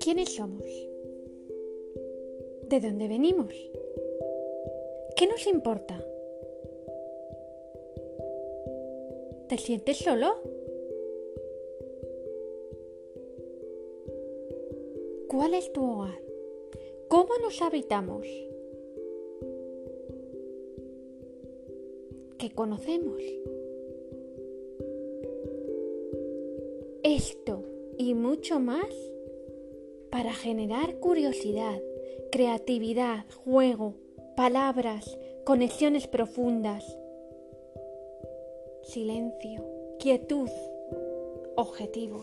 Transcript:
¿Quiénes somos? ¿De dónde venimos? ¿Qué nos importa? ¿Te sientes solo? ¿Cuál es tu hogar? ¿Cómo nos habitamos? ¿Qué conocemos? Esto y mucho más para generar curiosidad, creatividad, juego, palabras, conexiones profundas, silencio, quietud, objetivo.